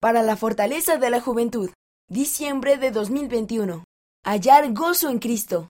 Para la fortaleza de la juventud. Diciembre de 2021. Hallar gozo en Cristo.